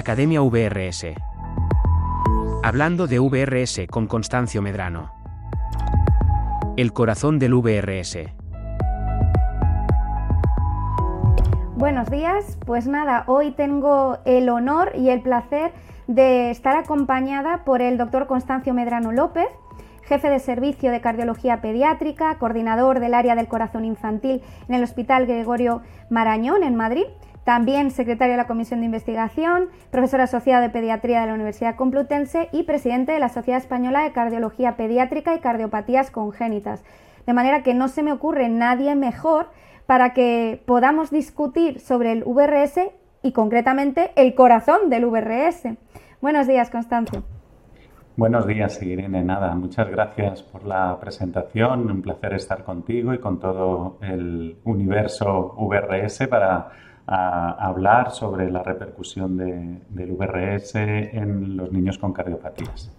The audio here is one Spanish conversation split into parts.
Academia VRS. Hablando de VRS con Constancio Medrano. El corazón del VRS. Buenos días, pues nada, hoy tengo el honor y el placer de estar acompañada por el doctor Constancio Medrano López, jefe de servicio de cardiología pediátrica, coordinador del área del corazón infantil en el Hospital Gregorio Marañón en Madrid, también secretario de la Comisión de Investigación, profesor asociado de Pediatría de la Universidad Complutense y presidente de la Sociedad Española de Cardiología Pediátrica y Cardiopatías Congénitas. De manera que no se me ocurre nadie mejor para que podamos discutir sobre el VRS y concretamente el corazón del VRS. Buenos días, Constancio. Buenos días, Irene. Nada, muchas gracias por la presentación. Un placer estar contigo y con todo el universo VRS para hablar sobre la repercusión del VRS en los niños con cardiopatías.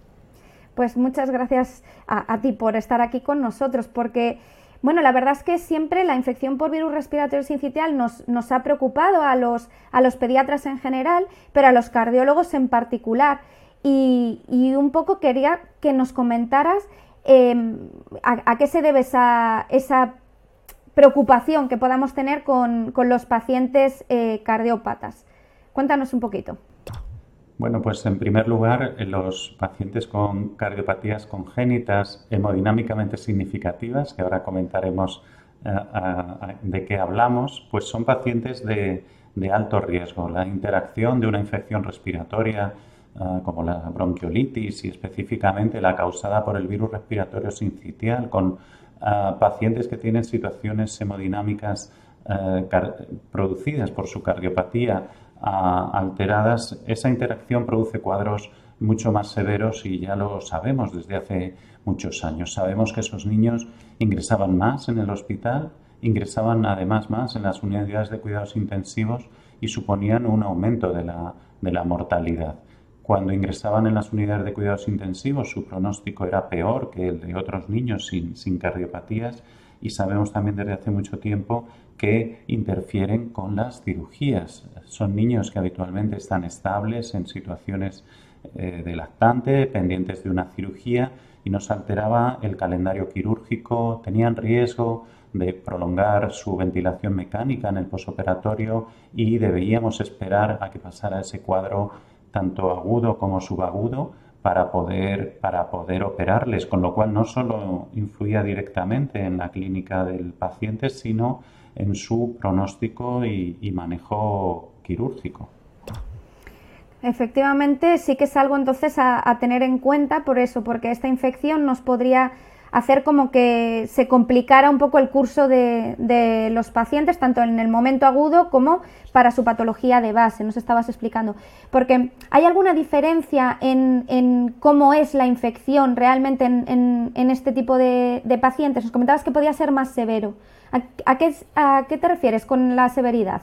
Pues muchas gracias a, ti por estar aquí con nosotros, porque bueno, la verdad es que siempre la infección por virus respiratorio sincitial nos, nos ha preocupado a los, a los pediatras en general, pero a los cardiólogos en particular. Y, un poco quería que nos comentaras em, a, qué se debe esa, esa, preocupación que podamos tener con, los pacientes eh, cardiópatas. Cuéntanos un poquito. Bueno, pues en primer lugar, los pacientes con cardiopatías congénitas hemodinámicamente significativas, que ahora comentaremos eh, de qué hablamos, pues son pacientes de, alto riesgo. La interacción de una infección respiratoria Ah, como la bronquiolitis y específicamente la causada por el virus respiratorio sincitial, con pacientes que tienen situaciones hemodinámicas ah, producidas por su cardiopatía alteradas, esa interacción produce cuadros mucho más severos y ya lo sabemos desde hace muchos años. Sabemos que esos niños ingresaban más en el hospital, ingresaban además más en las unidades de cuidados intensivos y suponían un aumento de la mortalidad. Cuando ingresaban en las unidades de cuidados intensivos, su pronóstico era peor que el de otros niños sin, cardiopatías y sabemos también desde hace mucho tiempo que interfieren con las cirugías. Son niños que habitualmente están estables en situaciones eh, de lactante, pendientes de una cirugía y nos alteraba el calendario quirúrgico, tenían riesgo de prolongar su ventilación mecánica en el posoperatorio y debíamos esperar a que pasara ese cuadro tanto agudo como subagudo, para poder, para poder operarles, con lo cual no solo influía directamente en la clínica del paciente, sino en su pronóstico y, manejo quirúrgico. Efectivamente, sí que es algo entonces a, tener en cuenta por eso, porque esta infección nos podría hacer como que se complicara un poco el curso de, los pacientes, tanto en el momento agudo como para su patología de base, nos estabas explicando. Porque hay alguna diferencia en, cómo es la infección realmente en, este tipo de, pacientes. Nos comentabas que podía ser más severo. ¿A, qué, a te refieres con la severidad?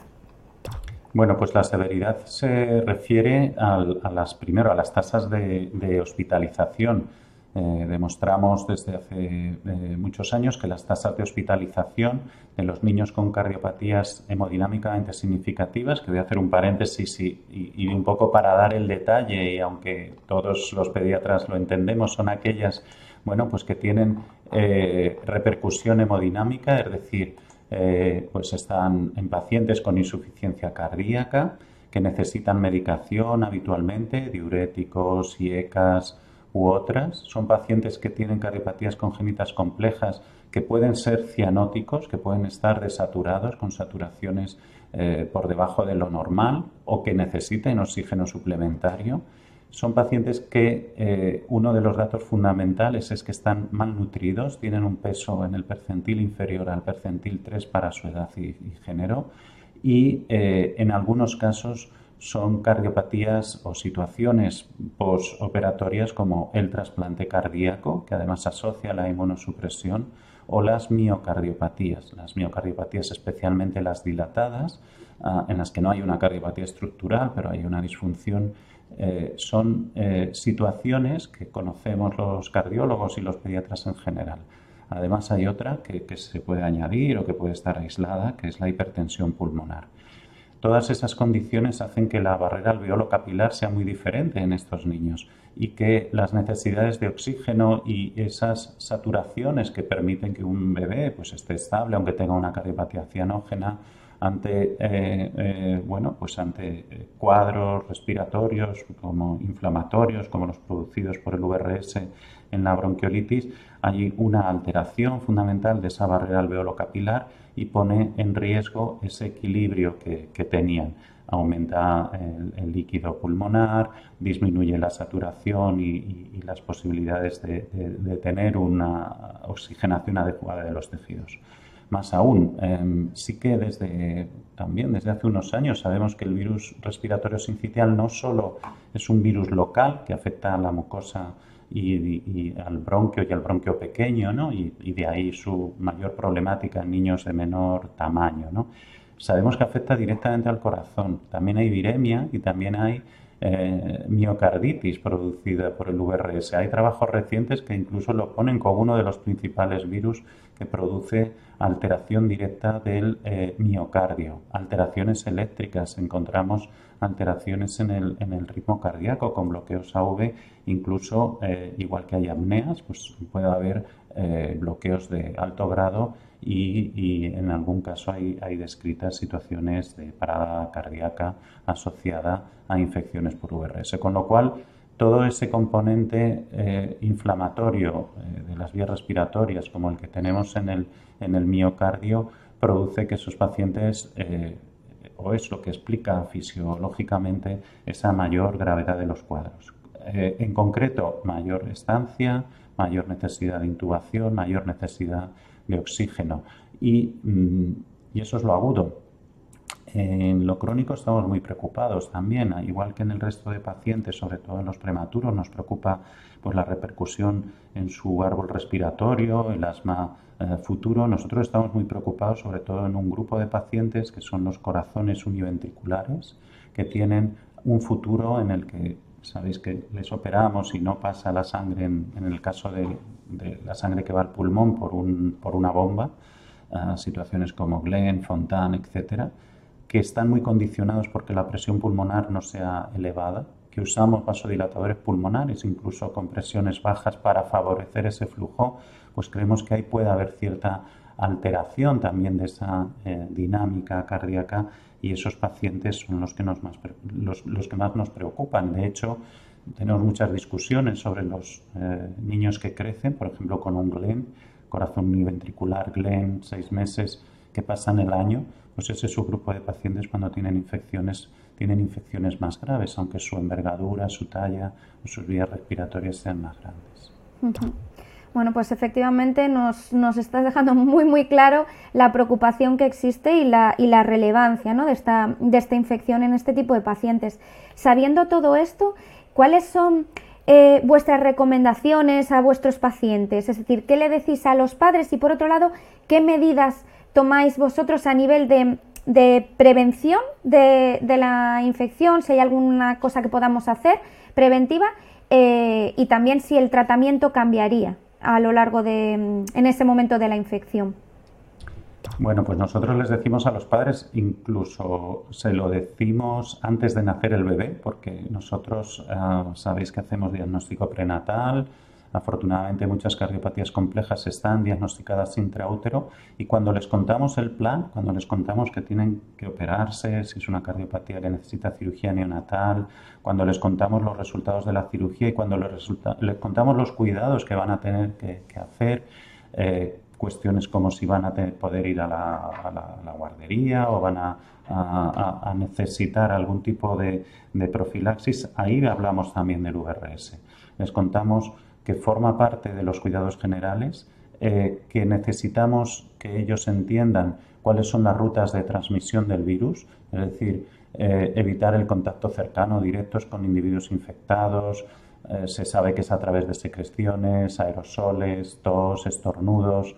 Bueno, pues la severidad se refiere a, las, primero a las tasas de hospitalización eh, demostramos desde hace eh, muchos años que las tasas de hospitalización de los niños con cardiopatías hemodinámicamente significativas, que voy a hacer un paréntesis y, un poco para dar el detalle, y aunque todos los pediatras lo entendemos, son aquellas bueno, pues que tienen eh, repercusión hemodinámica, es decir, pues están en pacientes con insuficiencia cardíaca, que necesitan medicación habitualmente, diuréticos, IECAS, u otras. Son pacientes que tienen cardiopatías congénitas complejas que pueden ser cianóticos, que pueden estar desaturados con saturaciones eh, por debajo de lo normal o que necesiten oxígeno suplementario. Son pacientes que eh, uno de los datos fundamentales es que están malnutridos, tienen un peso en el percentil inferior al percentil 3 para su edad y, género y eh, en algunos casos son cardiopatías o situaciones posoperatorias como el trasplante cardíaco, que además asocia la inmunosupresión, o las miocardiopatías. Las miocardiopatías, especialmente las dilatadas, ah, en las que no hay una cardiopatía estructural, pero hay una disfunción, eh, son eh, situaciones que conocemos los cardiólogos y los pediatras en general. Además hay otra que se puede añadir o que puede estar aislada, que es la hipertensión pulmonar. Todas esas condiciones hacen que la barrera alveolo capilar sea muy diferente en estos niños y que las necesidades de oxígeno y esas saturaciones que permiten que un bebé pues, esté estable, aunque tenga una cardiopatía cianógena, ante, eh, eh, bueno, pues ante eh, cuadros respiratorios como inflamatorios, como los producidos por el VRS en la bronquiolitis, hay una alteración fundamental de esa barrera alveolo-capilar y pone en riesgo ese equilibrio que, tenían. Aumenta el, líquido pulmonar, disminuye la saturación y, las posibilidades de tener una oxigenación adecuada de los tejidos. Más aún, em, sí que desde también desde hace unos años sabemos que el virus respiratorio sincitial no solo es un virus local que afecta a la mucosa y, al bronquio y al bronquio pequeño, ¿no? y, de ahí su mayor problemática en niños de menor tamaño. Sabemos que afecta directamente al corazón. También hay viremia y también hay eh, miocarditis producida por el VRS. Hay trabajos recientes que incluso lo ponen como uno de los principales virus que produce alteración directa del eh, miocardio, alteraciones eléctricas. Encontramos alteraciones en el, en el ritmo cardíaco con bloqueos AV, incluso eh, igual que hay apneas, pues puede haber bloqueos de alto grado y, en algún caso hay, descritas situaciones de parada cardíaca asociada a infecciones por VRS, con lo cual todo ese componente eh, inflamatorio eh, de las vías respiratorias, como el que tenemos en el, en el miocardio, produce que esos pacientes, eh, o es lo que explica fisiológicamente esa mayor gravedad de los cuadros. en concreto, mayor estancia, mayor necesidad de intubación, mayor necesidad de oxígeno. Mm, y, eso es lo agudo. En lo crónico estamos muy preocupados también, igual que en el resto de pacientes, sobre todo en los prematuros, nos preocupa pues, la repercusión en su árbol respiratorio, el asma eh, futuro. Nosotros estamos muy preocupados sobre todo en un grupo de pacientes que son los corazones univentriculares, que tienen un futuro en el que sabéis que les operamos y no pasa la sangre, en, el caso de, la sangre que va al pulmón por una bomba, situaciones como Glenn, Fontan, etcétera, que están muy condicionados porque la presión pulmonar no sea elevada, que usamos vasodilatadores pulmonares, incluso con presiones bajas para favorecer ese flujo, pues creemos que ahí puede haber cierta alteración también de esa eh, dinámica cardíaca y esos pacientes son los que, nos más, los, los que más nos preocupan. De hecho, tenemos muchas discusiones sobre los eh, niños que crecen, por ejemplo, con un GLEN, corazón univentricular, GLEN, seis meses, que pasan el año, pues ese es su grupo de pacientes cuando tienen infecciones, tienen infecciones más graves, aunque su envergadura, su talla o sus vías respiratorias sean más grandes. Bueno, pues efectivamente nos, nos, estás dejando muy, muy claro la preocupación que existe y la, y la relevancia ¿no? de, esta, de esta infección en este tipo de pacientes. Sabiendo todo esto, ¿cuáles son eh, vuestras recomendaciones a vuestros pacientes? Es decir, ¿qué le decís a los padres? Y por otro lado, ¿qué medidas tomáis vosotros a nivel de, de prevención de, de, la infección? Si hay alguna cosa que podamos hacer preventiva eh, y también si el tratamiento cambiaría a lo largo de, en ese momento de la infección? Bueno, pues nosotros les decimos a los padres, incluso se lo decimos antes de nacer el bebé, porque nosotros ah, sabéis que hacemos diagnóstico prenatal, Afortunadamente muchas cardiopatías complejas están diagnosticadas intraútero y cuando les contamos el plan, cuando les contamos que tienen que operarse, si es una cardiopatía que necesita cirugía neonatal, cuando les contamos los resultados de la cirugía y cuando les, contamos los cuidados que van a tener que, hacer, eh, cuestiones como si van a poder ir a la, guardería o van a, necesitar algún tipo de, de profilaxis, ahí hablamos también del VRS. Les contamos que forma parte de los cuidados generales, eh, que necesitamos que ellos entiendan cuáles son las rutas de transmisión del virus, es decir, eh, evitar el contacto cercano, directos con individuos infectados. Eh, se sabe que es a través de secreciones, aerosoles, tos, estornudos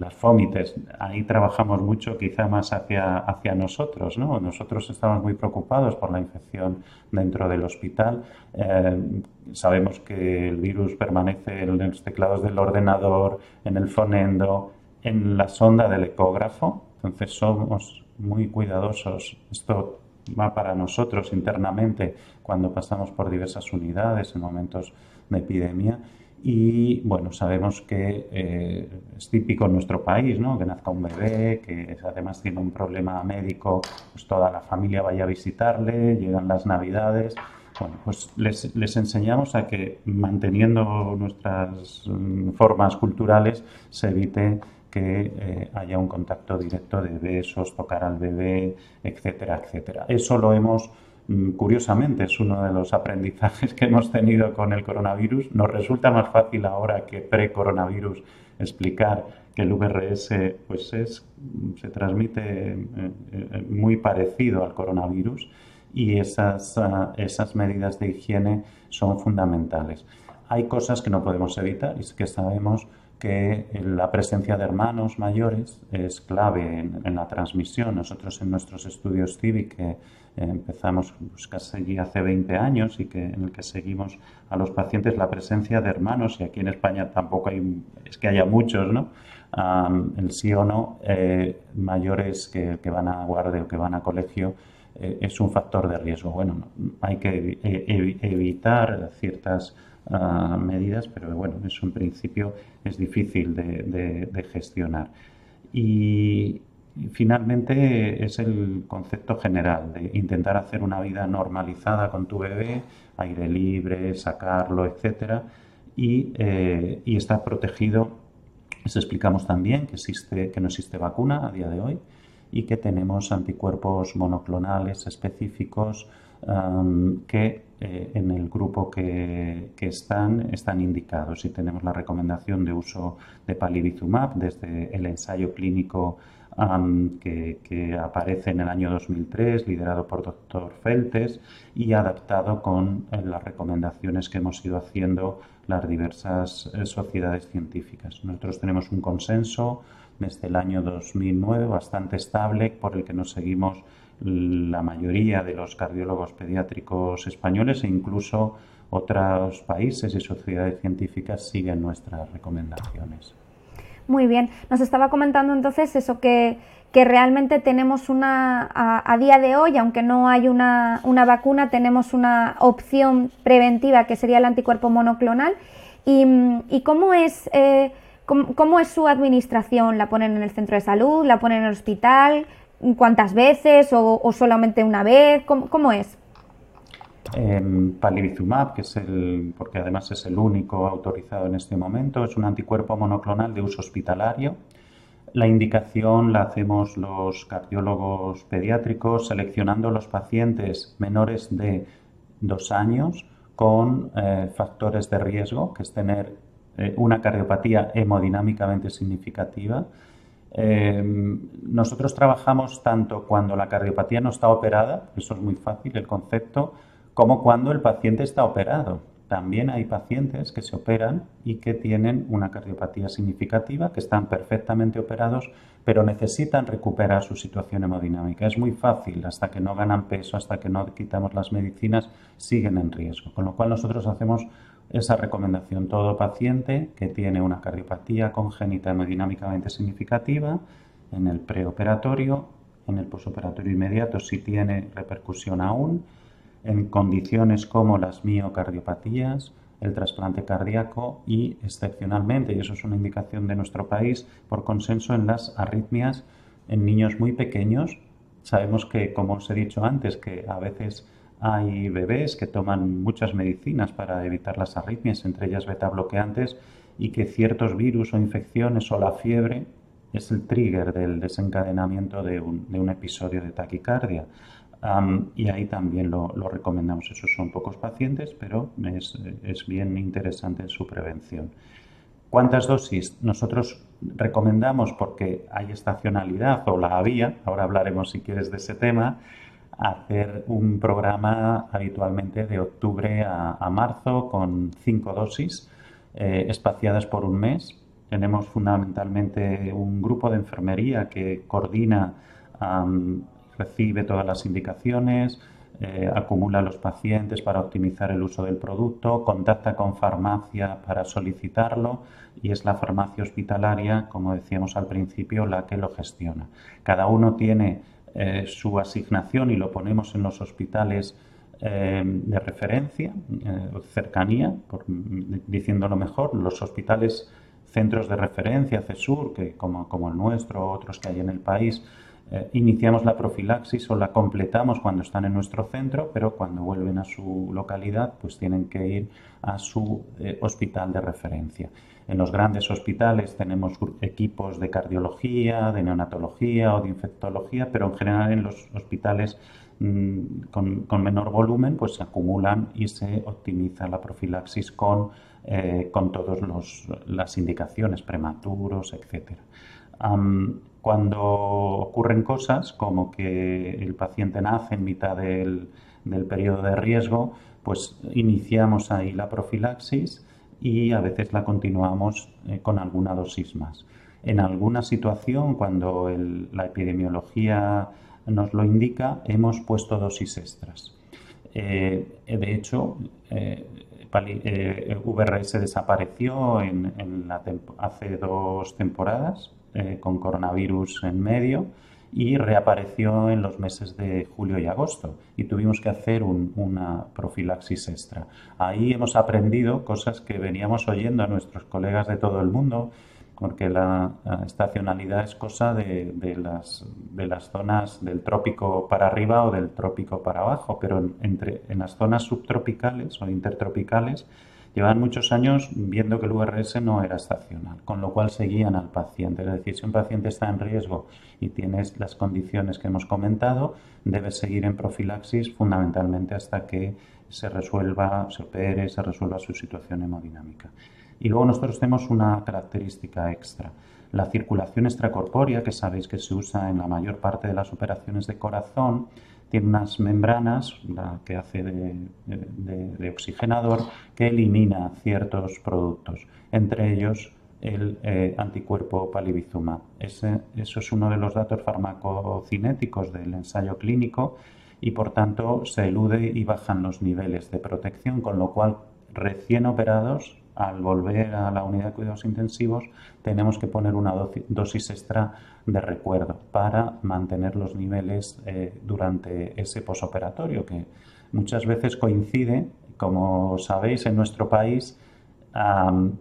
las fómites, ahí trabajamos mucho quizá más hacia, hacia nosotros, ¿no? Nosotros estamos muy preocupados por la infección dentro del hospital. Eh, sabemos que el virus permanece en los teclados del ordenador, en el fonendo, en la sonda del ecógrafo, Entonces somos muy cuidadosos. Esto va para nosotros internamente cuando pasamos por diversas unidades en momentos de epidemia. Y bueno, sabemos que eh, es típico en nuestro país, ¿no? Que nazca un bebé, que además tiene un problema médico, pues toda la familia vaya a visitarle, llegan las navidades. Bueno, pues les, les enseñamos a que manteniendo nuestras mm, formas culturales se evite que eh, haya un contacto directo de besos, tocar al bebé, etcétera, etcétera. Eso lo hemos, curiosamente, es uno de los aprendizajes que hemos tenido con el coronavirus. Nos resulta más fácil ahora que pre-coronavirus explicar que el VRS pues es, se transmite eh, eh, muy parecido al coronavirus y esas, ah, esas medidas de higiene son fundamentales. Hay cosas que no podemos evitar y que sabemos que la presencia de hermanos mayores es clave en, la transmisión. Nosotros en nuestros estudios CIVIC que empezamos pues, casi hace 20 años y que en el que seguimos a los pacientes la presencia de hermanos y aquí en España tampoco hay, es que haya muchos, ¿no? el sí o no, eh, mayores que, van a guardia o que van a colegio, eh, es un factor de riesgo. Bueno, hay que evitar ciertas medidas, pero bueno, eso en principio es difícil de, gestionar. Y, finalmente es el concepto general de intentar hacer una vida normalizada con tu bebé, aire libre, sacarlo, etcétera, y, eh, y estar protegido. Les explicamos también que, existe, que no existe vacuna a día de hoy y que tenemos anticuerpos monoclonales específicos que eh, en el grupo que, están están indicados y tenemos la recomendación de uso de palivizumab desde el ensayo clínico que, aparece en el año 2003 liderado por doctor Feltes y adaptado con eh, las recomendaciones que hemos ido haciendo las diversas eh, sociedades científicas. Nosotros tenemos un consenso desde el año 2009 bastante estable por el que nos seguimos la mayoría de los cardiólogos pediátricos españoles e incluso otros países y sociedades científicas siguen nuestras recomendaciones. Muy bien, nos estaba comentando entonces eso que, realmente tenemos una, a, día de hoy, aunque no hay una, vacuna, tenemos una opción preventiva que sería el anticuerpo monoclonal. ¿Y, cómo es... Eh, ¿Cómo, es su administración? ¿La ponen en el centro de salud? ¿La ponen en el hospital? ¿Cuántas veces o, solamente una vez? ¿Cómo, es? Eh, palivizumab, que es el, porque además es el único autorizado en este momento, es un anticuerpo monoclonal de uso hospitalario. La indicación la hacemos los cardiólogos pediátricos seleccionando los pacientes menores de dos años con eh, factores de riesgo, que es tener eh, una cardiopatía hemodinámicamente significativa, eh, nosotros trabajamos tanto cuando la cardiopatía no está operada, eso es muy fácil el concepto, como cuando el paciente está operado. También hay pacientes que se operan y que tienen una cardiopatía significativa, que están perfectamente operados, pero necesitan recuperar su situación hemodinámica. Es muy fácil, hasta que no ganan peso, hasta que no quitamos las medicinas, siguen en riesgo. Con lo cual nosotros hacemos esa recomendación. Todo paciente que tiene una cardiopatía congénita hemodinámicamente significativa en el preoperatorio, en el posoperatorio inmediato si tiene repercusión aún, en condiciones como las miocardiopatías, el trasplante cardíaco y excepcionalmente, y eso es una indicación de nuestro país, por consenso en las arritmias en niños muy pequeños. Sabemos que, como os he dicho antes, que a veces hay bebés que toman muchas medicinas para evitar las arritmias, entre ellas beta bloqueantes, y que ciertos virus o infecciones o la fiebre es el trigger del desencadenamiento de un, episodio de taquicardia. Y ahí también lo, recomendamos. Esos son pocos pacientes, pero es, es bien interesante su prevención. ¿Cuántas dosis? Nosotros recomendamos, porque hay estacionalidad o la había, ahora hablaremos si quieres de ese tema, hacer un programa habitualmente de octubre a, marzo con cinco dosis eh, espaciadas por un mes. Tenemos fundamentalmente un grupo de enfermería que coordina, recibe todas las indicaciones, eh, acumula los pacientes para optimizar el uso del producto, contacta con farmacia para solicitarlo y es la farmacia hospitalaria, como decíamos al principio, la que lo gestiona. Cada uno tiene eh, su asignación y lo ponemos en los hospitales eh, de referencia, cercanía, por, diciéndolo mejor, los hospitales centros de referencia, CESUR, que como, como el nuestro, otros que hay en el país, eh, iniciamos la profilaxis o la completamos cuando están en nuestro centro, pero cuando vuelven a su localidad, pues tienen que ir a su eh, hospital de referencia. En los grandes hospitales tenemos equipos de cardiología, de neonatología o de infectología, pero en general en los hospitales mm, con, menor volumen, pues se acumulan y se optimiza la profilaxis con, eh, todas las indicaciones, prematuros, etcétera cuando ocurren cosas como que el paciente nace en mitad del, periodo de riesgo, pues iniciamos ahí la profilaxis y a veces la continuamos eh, con alguna dosis más. En alguna situación, cuando la epidemiología nos lo indica, hemos puesto dosis extras. Eh, de hecho, eh, VRS desapareció hace dos temporadas eh, con coronavirus en medio y reapareció en los meses de julio y agosto y tuvimos que hacer una profilaxis extra. Ahí hemos aprendido cosas que veníamos oyendo a nuestros colegas de todo el mundo, porque la, estacionalidad es cosa de, las, de las zonas del trópico para arriba o del trópico para abajo, pero entre, en las zonas subtropicales o intertropicales Llevan muchos años viendo que el URS no era estacional, con lo cual seguían al paciente. Es decir, si un paciente está en riesgo y tienes las condiciones que hemos comentado, debe seguir en profilaxis fundamentalmente hasta que se resuelva, se opere, se resuelva su situación hemodinámica. Y luego nosotros tenemos una característica extra. La circulación extracorpórea, que sabéis que se usa en la mayor parte de las operaciones de corazón, tiene unas membranas, la que hace de, oxigenador, que elimina ciertos productos, entre ellos el eh, anticuerpo palivizumab. Ese, eso es uno de los datos farmacocinéticos del ensayo clínico y por tanto se elude y bajan los niveles de protección, con lo cual recién operados al volver a la unidad de cuidados intensivos tenemos que poner una dosis extra de recuerdo para mantener los niveles eh, durante ese posoperatorio que muchas veces coincide, como sabéis, en nuestro país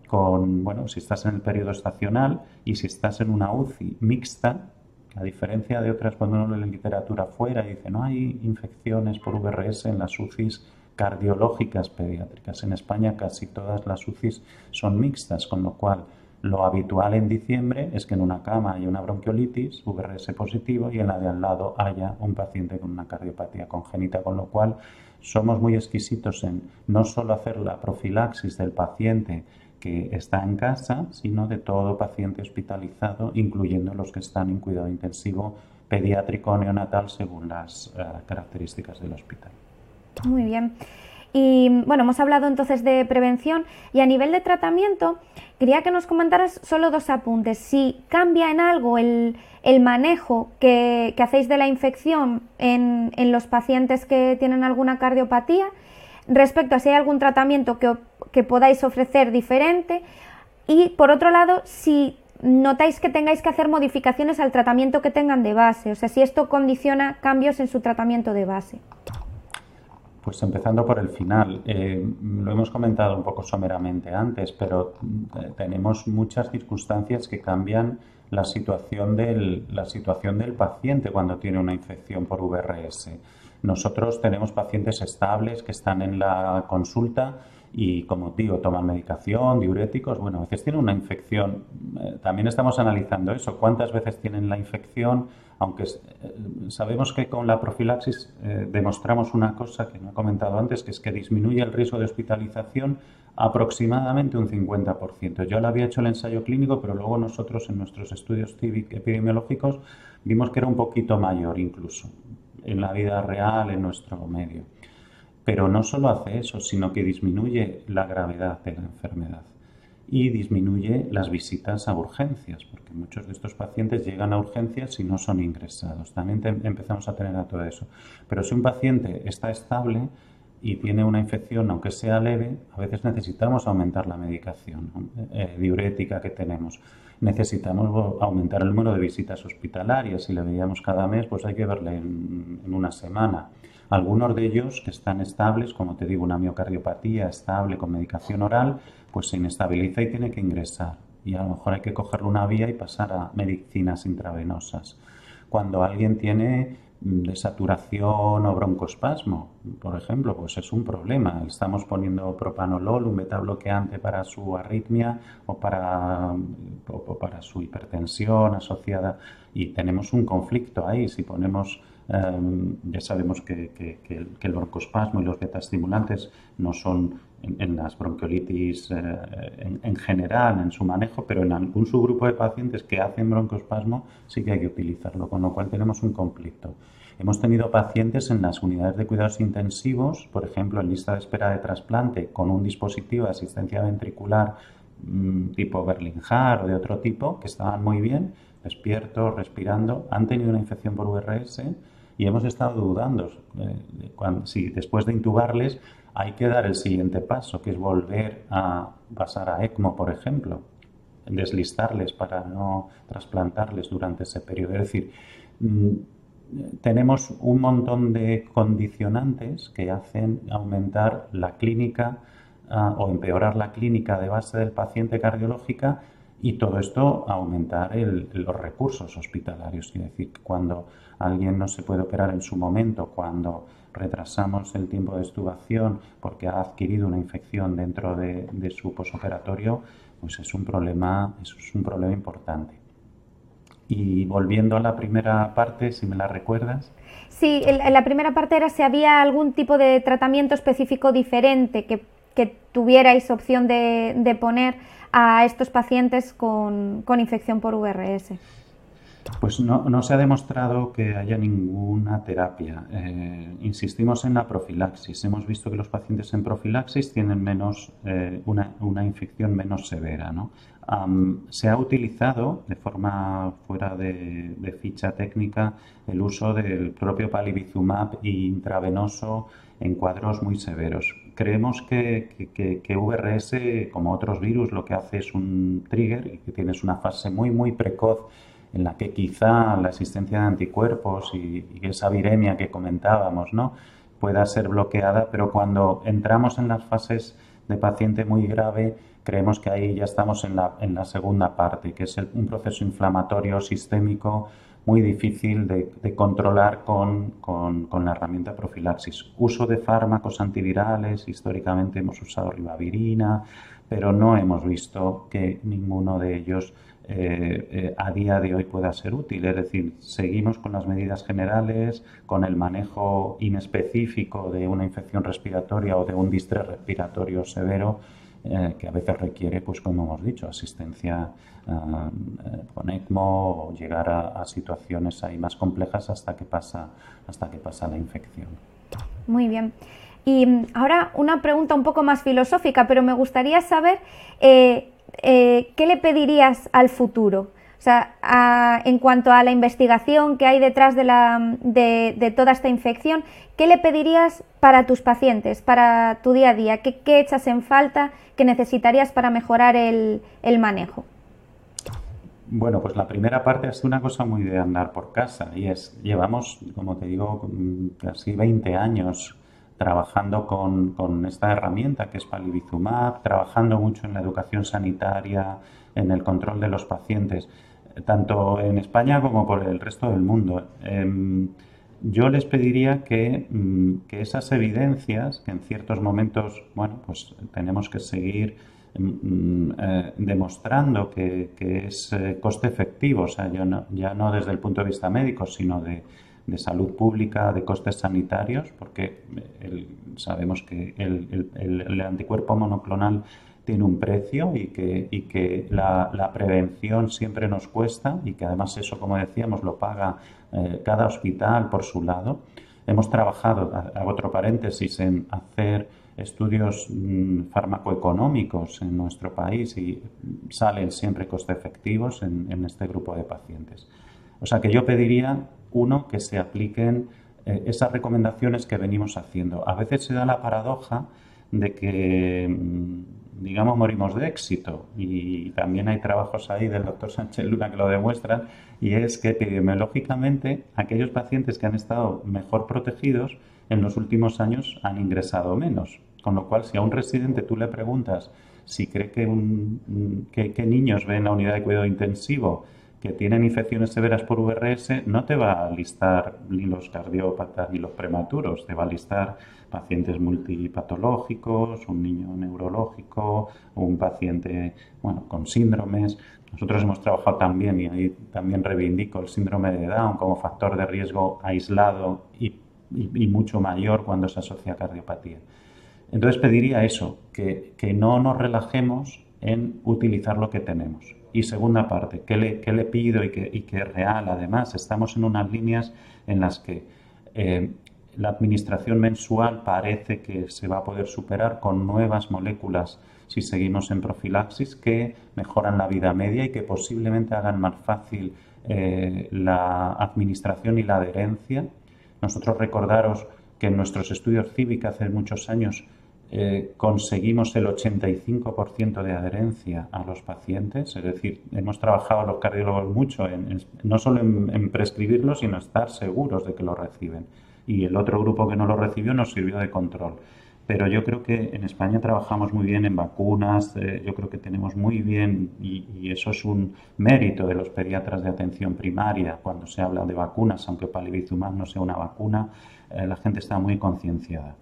con, bueno, si estás en el periodo estacional y si estás en una UCI mixta, a diferencia de otras cuando uno lee la literatura fuera y dice no hay infecciones por VRS en las UCIs cardiológicas pediátricas. En España casi todas las UCIs son mixtas, con lo cual lo habitual en diciembre es que en una cama haya una bronquiolitis, VRS positivo, y en la de al lado haya un paciente con una cardiopatía congénita, con lo cual somos muy exquisitos en no solo hacer la profilaxis del paciente que está en casa, sino de todo paciente hospitalizado, incluyendo los que están en cuidado intensivo pediátrico neonatal según las eh, características del hospital. Muy bien. Y bueno, hemos hablado entonces de prevención y a nivel de tratamiento, quería que nos comentaras solo dos apuntes. Si cambia en algo el, manejo que, hacéis de la infección en, los pacientes que tienen alguna cardiopatía, respecto a si hay algún tratamiento que, que podáis ofrecer diferente. Y por otro lado, si notáis que tengáis que hacer modificaciones al tratamiento que tengan de base, o sea, si esto condiciona cambios en su tratamiento de base. Pues empezando por el final, eh, lo hemos comentado un poco someramente antes, pero eh, tenemos muchas circunstancias que cambian la situación, del, la situación del paciente cuando tiene una infección por VRS. Nosotros tenemos pacientes estables que están en la consulta y, como digo, toman medicación, diuréticos. Bueno, a veces tienen una infección. Eh, también estamos analizando eso. ¿Cuántas veces tienen la infección? aunque eh, sabemos que con la profilaxis eh, demostramos una cosa que no he comentado antes, que es que disminuye el riesgo de hospitalización aproximadamente un 50%. Yo le había hecho el ensayo clínico, pero luego nosotros en nuestros estudios epidemiológicos vimos que era un poquito mayor incluso en la vida real, en nuestro medio. Pero no solo hace eso, sino que disminuye la gravedad de la enfermedad. y disminuye las visitas a urgencias, porque muchos de estos pacientes llegan a urgencias y no son ingresados. También empezamos a tener a todo eso. Pero si un paciente está estable y tiene una infección, aunque sea leve, a veces necesitamos aumentar la medicación eh, diurética que tenemos. Necesitamos aumentar el número de visitas hospitalarias. Si le veíamos cada mes, pues hay que verle en una semana. Algunos de ellos que están estables, como te digo, una miocardiopatía estable con medicación oral, pues se inestabiliza y tiene que ingresar. Y a lo mejor hay que cogerle una vía y pasar a medicinas intravenosas. Cuando alguien tiene mm, desaturación o broncoespasmo, por ejemplo, pues es un problema. Estamos poniendo propanolol, un beta bloqueante para su arritmia o para, para su hipertensión asociada y tenemos un conflicto ahí. Si ponemos Em, ya sabemos que, el, broncoespasmo y los beta-estimulantes no son en, las bronquiolitis eh, en, general, en su manejo, pero en algún subgrupo de pacientes que hacen broncoespasmo sí que hay que utilizarlo, con lo cual tenemos un conflicto. Hemos tenido pacientes en las unidades de cuidados intensivos, por ejemplo, en lista de espera de trasplante, con un dispositivo de asistencia ventricular mm, tipo Berlin-Hart o de otro tipo, que estaban muy bien, despiertos, respirando, han tenido una infección por VRS y hemos estado dudando eh, si después de intubarles hay que dar el siguiente paso, que es volver a pasar a ECMO, por ejemplo, deslistarles para no trasplantarles durante ese periodo. Es decir, mm, tenemos un montón de condicionantes que hacen aumentar la clínica ah, o empeorar la clínica de base del paciente cardiológica y todo esto aumentar los recursos hospitalarios. Es decir, cuando alguien no se puede operar en su momento, cuando retrasamos el tiempo de extubación porque ha adquirido una infección dentro de, su posoperatorio, pues es un problema, es un problema importante. Y volviendo a la primera parte, si me la recuerdas. Sí, en la primera parte era si había algún tipo de tratamiento específico diferente que, tuvierais opción de, poner a estos pacientes con, con infección por VRS. Pues no, se ha demostrado que haya ninguna terapia. Eh, insistimos en la profilaxis. Hemos visto que los pacientes en profilaxis tienen menos, eh, una, infección menos severa. se ha utilizado de forma fuera de, ficha técnica el uso del propio palivizumab intravenoso en cuadros muy severos. Creemos que, que, VRS, como otros virus, lo que hace es un trigger y que tienes una fase muy, muy precoz en la que quizá la existencia de anticuerpos y, esa viremia que comentábamos, ¿no? pueda ser bloqueada, pero cuando entramos en las fases de paciente muy grave, creemos que ahí ya estamos en la, en la segunda parte, que es un proceso inflamatorio sistémico muy difícil de, controlar con, con, con, la herramienta profilaxis. Uso de fármacos antivirales, históricamente hemos usado ribavirina, pero no hemos visto que ninguno de ellos eh, eh, a día de hoy pueda ser útil. Es decir, seguimos con las medidas generales, con el manejo inespecífico de una infección respiratoria o de un distrés respiratorio severo, eh, que a veces requiere, pues como hemos dicho, asistencia con ECMO o llegar a, situaciones ahí más complejas hasta que pasa, hasta que pasa la infección. Muy bien. Y ahora una pregunta un poco más filosófica, pero me gustaría saber eh, ¿qué le pedirías al futuro? O sea, en cuanto a la investigación que hay detrás de, toda esta infección, ¿qué le pedirías para tus pacientes, para tu día a día? ¿Qué, echas en falta que necesitarías para mejorar el, manejo? Bueno, pues la primera parte es una cosa muy de andar por casa y es, llevamos, como te digo, casi 20 años trabajando con, esta herramienta que es Palivizumab, trabajando mucho en la educación sanitaria, en el control de los pacientes, tanto en España como por el resto del mundo. Em, yo les pediría que, mm, que, esas evidencias, que en ciertos momentos, bueno, pues tenemos que seguir mm, mm, eh, demostrando que, es eh, coste efectivo, o sea, yo ya no desde el punto de vista médico, sino de, de salud pública, de costes sanitarios, porque sabemos que el, anticuerpo monoclonal tiene un precio y que, y que la, prevención siempre nos cuesta y que además eso, como decíamos, lo paga eh, cada hospital por su lado. Hemos trabajado, hago otro paréntesis, en hacer estudios mm, farmacoeconómicos en nuestro país y salen siempre coste efectivos en, este grupo de pacientes. O sea que yo pediría, uno, que se apliquen eh, esas recomendaciones que venimos haciendo. A veces se da la paradoja de que, mm, digamos, morimos de éxito y también hay trabajos ahí del doctor Sánchez Luna que lo demuestran y es que epidemiológicamente aquellos pacientes que han estado mejor protegidos en los últimos años han ingresado menos. Con lo cual, si a un residente tú le preguntas si cree que, que, niños ven la unidad de cuidado intensivo que tienen infecciones severas por VRS, no te va a listar ni los cardiópatas ni los prematuros, te va a listar pacientes multipatológicos, un niño neurológico, un paciente bueno, con síndromes. Nosotros hemos trabajado también, y ahí también reivindico el síndrome de Down como factor de riesgo aislado y, y mucho mayor cuando se asocia a cardiopatía. Entonces pediría eso, que, no nos relajemos en utilizar lo que tenemos. Y segunda parte, ¿qué le, le pido y que, y que, es real? Además, estamos en unas líneas en las que eh, la administración mensual parece que se va a poder superar con nuevas moléculas si seguimos en profilaxis que mejoran la vida media y que posiblemente hagan más fácil eh, la administración y la adherencia. Nosotros recordaros que en nuestros estudios cívicos hace muchos años eh, conseguimos el 85% de adherencia a los pacientes, es decir, hemos trabajado los cardiólogos mucho en, no solo en, prescribirlo, sino estar seguros de que lo reciben. Y el otro grupo que no lo recibió nos sirvió de control. Pero yo creo que en España trabajamos muy bien en vacunas, eh, yo creo que tenemos muy bien, y, eso es un mérito de los pediatras de atención primaria cuando se habla de vacunas, aunque palivizumab no sea una vacuna, eh, la gente está muy concienciada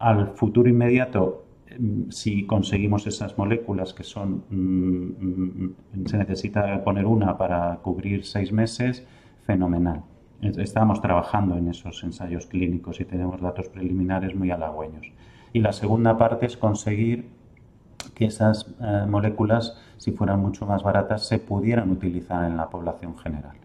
al futuro inmediato, mm, si conseguimos esas moléculas que son, mm, mm, se necesita poner una para cubrir seis meses, fenomenal. Estamos trabajando en esos ensayos clínicos y tenemos datos preliminares muy halagüeños. Y la segunda parte es conseguir que esas eh, moléculas, si fueran mucho más baratas, se pudieran utilizar en la población general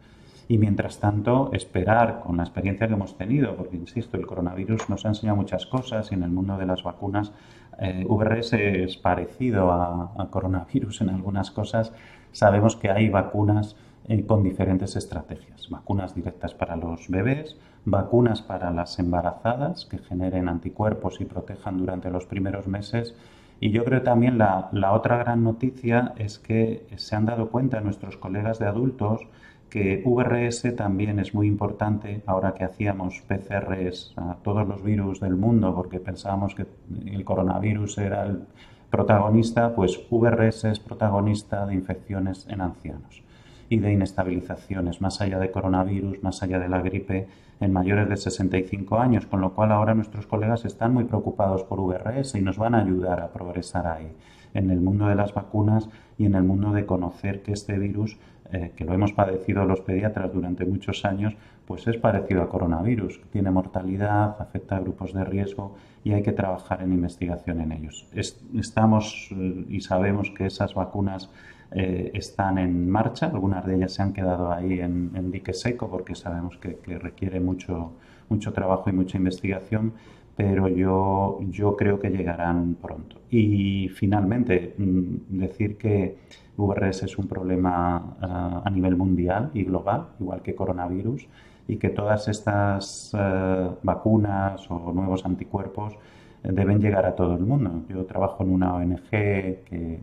y mientras tanto esperar con la experiencia que hemos tenido, porque insisto, el coronavirus nos ha enseñado muchas cosas y en el mundo de las vacunas eh, VRS es parecido a, coronavirus en algunas cosas. Sabemos que hay vacunas eh, con diferentes estrategias, vacunas directas para los bebés, vacunas para las embarazadas que generen anticuerpos y protejan durante los primeros meses. Y yo creo también la, la otra gran noticia es que se han dado cuenta nuestros colegas de adultos que VRS también es muy importante ahora que hacíamos PCRs a todos los virus del mundo porque pensábamos que el coronavirus era el protagonista, pues VRS es protagonista de infecciones en ancianos y de inestabilizaciones, más allá de coronavirus, más allá de la gripe, en mayores de 65 años, con lo cual ahora nuestros colegas están muy preocupados por VRS y nos van a ayudar a progresar ahí, en el mundo de las vacunas y en el mundo de conocer que este virus eh, que lo hemos padecido los pediatras durante muchos años, pues es parecido a coronavirus. Tiene mortalidad, afecta a grupos de riesgo y hay que trabajar en investigación en ellos. estamos eh, y sabemos que esas vacunas eh, están en marcha, algunas de ellas se han quedado ahí en, dique seco porque sabemos que, requiere mucho, mucho trabajo y mucha investigación, pero yo, yo creo que llegarán pronto. Y finalmente, mm, decir que VRS es un problema eh, a nivel mundial y global, igual que coronavirus, y que todas estas eh, vacunas o nuevos anticuerpos deben llegar a todo el mundo. Yo trabajo en una ONG que,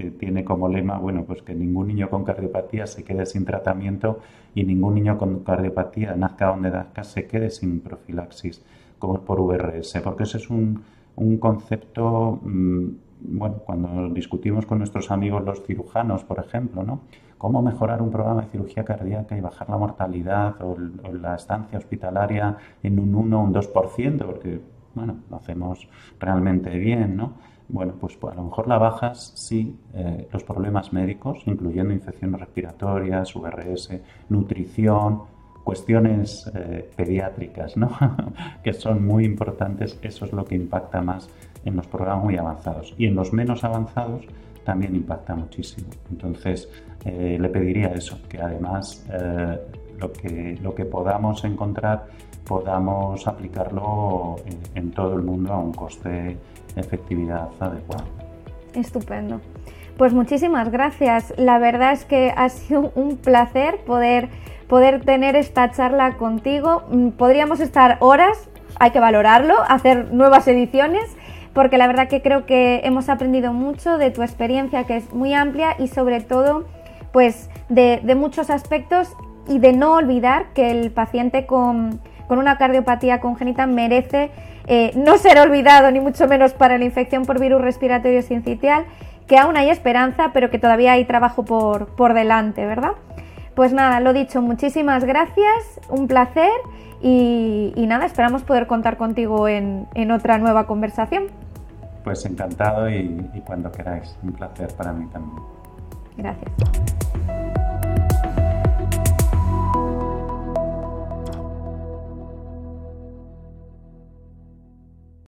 que, tiene como lema, bueno, pues que ningún niño con cardiopatía se quede sin tratamiento y ningún niño con cardiopatía, nazca donde nazca, se quede sin profilaxis como por VRS, porque ese es un, un concepto mm, bueno, cuando discutimos con nuestros amigos los cirujanos, por ejemplo, ¿no? Cómo mejorar un programa de cirugía cardíaca y bajar la mortalidad o, la estancia hospitalaria en un 1 o un 2%, porque, bueno, lo hacemos realmente bien, ¿no? Bueno, pues, pues a lo mejor la bajas si eh, los problemas médicos, incluyendo infecciones respiratorias, VRS, nutrición, cuestiones eh, pediátricas, ¿no? que son muy importantes, eso es lo que impacta más en los programas muy avanzados. Y en los menos avanzados también impacta muchísimo. Entonces, eh, le pediría eso, que además lo, que, lo que podamos encontrar podamos aplicarlo en, todo el mundo a un coste efectividad adecuado. Estupendo. Pues muchísimas gracias. La verdad es que ha sido un placer poder, poder tener esta charla contigo. Mm, podríamos estar horas, hay que valorarlo, hacer nuevas ediciones, porque la verdad que creo que hemos aprendido mucho de tu experiencia, que es muy amplia y sobre todo, pues de, muchos aspectos y de no olvidar que el paciente con, una cardiopatía congénita merece eh, no ser olvidado, ni mucho menos para la infección por virus respiratorio sincitial, que aún hay esperanza, pero que todavía hay trabajo por, por delante, ¿verdad? Pues nada, lo dicho, muchísimas gracias, un placer y, nada, esperamos poder contar contigo en, otra nueva conversación. Pues encantado y, y cuando queráis, un placer para mí también. Gracias.